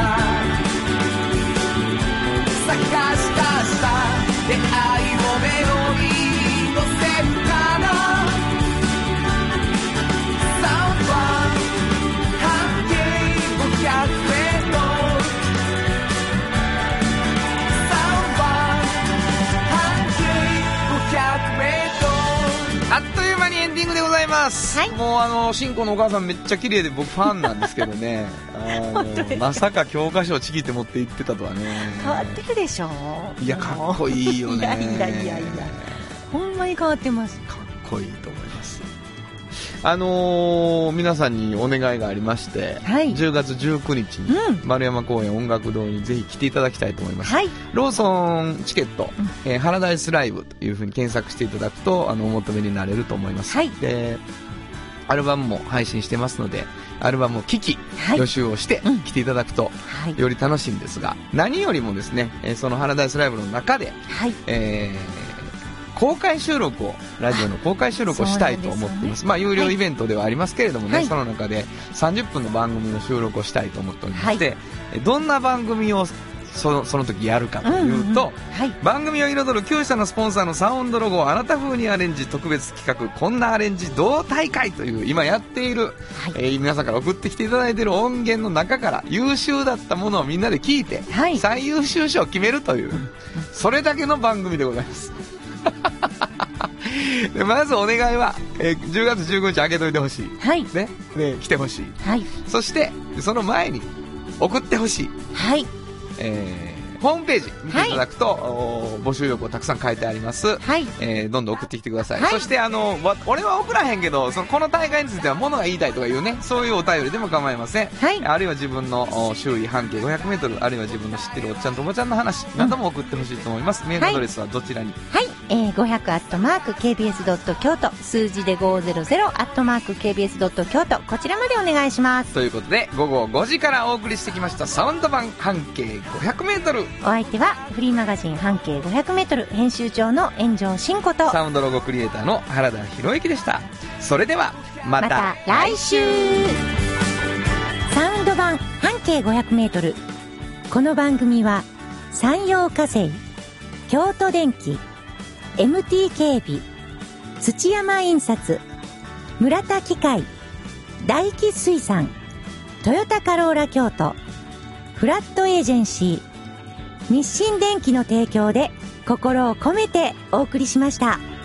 探し出した出会います。はいもうあの、しんこのお母さんめっちゃ綺麗で僕ファンなんですけどね。まさか教科書をちぎって持って行ってたとはね。変わってるでしょいや、かっこいいよね。いやいやいやいやほんまに変わってます。かっこいいと思いますあのー皆さんにお願いがありまして、はい。10月19日にうん。丸山公園音楽堂にぜひ来ていただきたいと思います、はい。ローソンチケット、えーハラダイスライブというふうに検索していただくと、あの、お求めになれると思います。はい。で、アルバムも配信してますので、アルバムを聴き、はい。予習をしてうん。来ていただくと、はい。より楽しいんですが、何よりもですね、えーそのハラダイスライブの中で、はい。えー公開収録を、ラジオの公開収録をしたいと思っています。そうまあ、有料はいイベントではありますけれどもね、はい。その中で30分の番組の収録をしたいと思っておりまして、えどんな番組をそのその時やるかというと、んんはい。番組を彩る9社のスポンサーのサウンドロゴをあなた風にアレンジ特別企画こんなアレンジ同大会という今やっている、はい。えー皆さんから送ってきていただいている音源の中から優秀だったものをみんなで聞いて、はい。最優秀賞を決めるというそれだけの番組でございます。で まずお願いは、えー10月15日開けといてほしい。はい。ね。で来てほしい。はい。そしてその前に送ってほしい。はい。えーホームページ見ていただくと、お募集要項たくさん書いてあります。はいえーどんどん送ってきてください。はいそして、あの、わ俺は送らへんけど、その、この大会については物が言いたいとかいうね、そういうお便りでも構いません。はいあるいは自分のお周囲半径500メートル、あるいは自分の知ってるおっちゃんとおばちゃんの話なども送ってほしいと思います。メールアドレスはどちらに？はい、えー、500アットマーク KBS 京都数字で500アットマーク KBS 京都こちらまでお願いしますということで、午後5時からお送りしてきましたサウンド版半径500メートル。お相手はフリーマガジン半径500メートル編集長の炎上真子と。サウンドロゴクリエイターの原田博之でした。それでは、またまた来週。サウンド版半径500メートル。この番組は山陽火星京都電機 MT 警備土山印刷村田機械大気水産トヨタカローラ京都フラットエージェンシー日清電機の提供で心を込めてお送りしました。